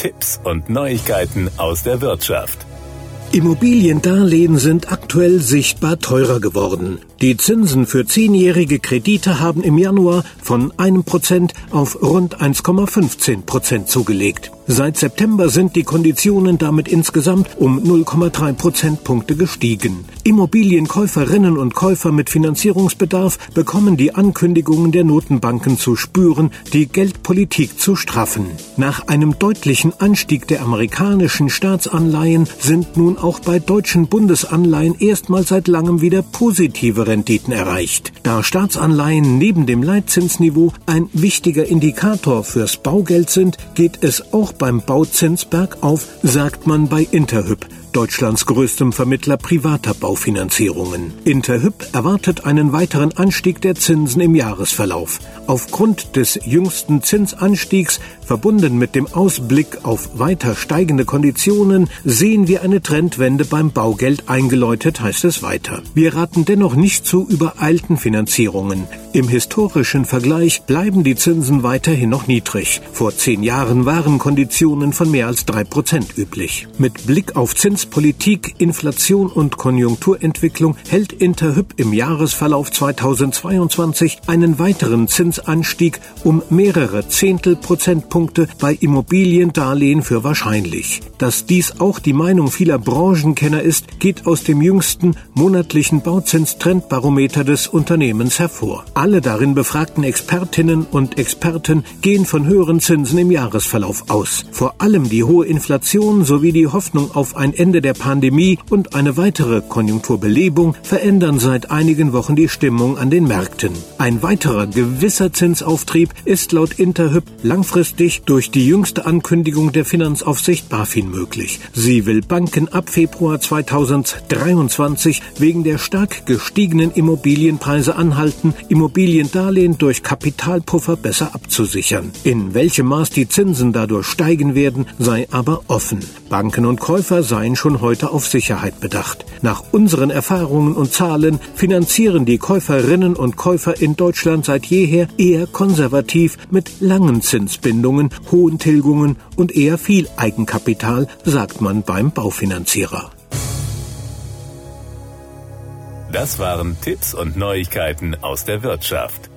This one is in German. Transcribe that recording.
Tipps und Neuigkeiten aus der Wirtschaft. Immobiliendarlehen sind aktuell sichtbar teurer geworden. Die Zinsen für zehnjährige Kredite haben im Januar von einem Prozent auf rund 1,15 Prozent zugelegt. Seit September sind die Konditionen damit insgesamt um 0,3 Prozentpunkte gestiegen. Immobilienkäuferinnen und Käufer mit Finanzierungsbedarf bekommen die Ankündigungen der Notenbanken zu spüren, die Geldpolitik zu straffen. Nach einem deutlichen Anstieg der amerikanischen Staatsanleihen sind nun auch bei deutschen Bundesanleihen erstmals seit langem wieder positive Renditen erreicht. Da Staatsanleihen neben dem Leitzinsniveau ein wichtiger Indikator fürs Baugeld sind, geht es auch beim Bauzins bergauf, sagt man bei Interhyp. Deutschlands größtem Vermittler privater Baufinanzierungen. Interhyp erwartet einen weiteren Anstieg der Zinsen im Jahresverlauf. Aufgrund des jüngsten Zinsanstiegs, verbunden mit dem Ausblick auf weiter steigende Konditionen, sehen wir eine Trendwende beim Baugeld eingeläutet, heißt es weiter. Wir raten dennoch nicht zu übereilten Finanzierungen. Im historischen Vergleich bleiben die Zinsen weiterhin noch niedrig. Vor zehn Jahren waren Konditionen von mehr als drei Prozent üblich. Mit Blick auf Zinspolitik, Inflation und Konjunkturentwicklung hält Interhyp im Jahresverlauf 2022 einen weiteren Zinsanstieg um mehrere Zehntel Prozentpunkte bei Immobiliendarlehen für wahrscheinlich. Dass dies auch die Meinung vieler Branchenkenner ist, geht aus dem jüngsten monatlichen Bauzinstrendbarometer des Unternehmens hervor. Alle darin befragten Expertinnen und Experten gehen von höheren Zinsen im Jahresverlauf aus. Vor allem die hohe Inflation sowie die Hoffnung auf ein Ende der Pandemie und eine weitere Konjunkturbelebung verändern seit einigen Wochen die Stimmung an den Märkten. Ein weiterer gewisser Zinsauftrieb ist laut Interhyp langfristig durch die jüngste Ankündigung der Finanzaufsicht BaFin möglich. Sie will Banken ab Februar 2023 wegen der stark gestiegenen Immobilienpreise anhalten, Immobilien Immobiliendarlehen durch Kapitalpuffer besser abzusichern. In welchem Maß die Zinsen dadurch steigen werden, sei aber offen. Banken und Käufer seien schon heute auf Sicherheit bedacht. Nach unseren Erfahrungen und Zahlen finanzieren die Käuferinnen und Käufer in Deutschland seit jeher eher konservativ mit langen Zinsbindungen, hohen Tilgungen und eher viel Eigenkapital, sagt man beim Baufinanzierer. Das waren Tipps und Neuigkeiten aus der Wirtschaft.